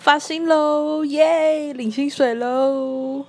发薪喽耶领薪水喽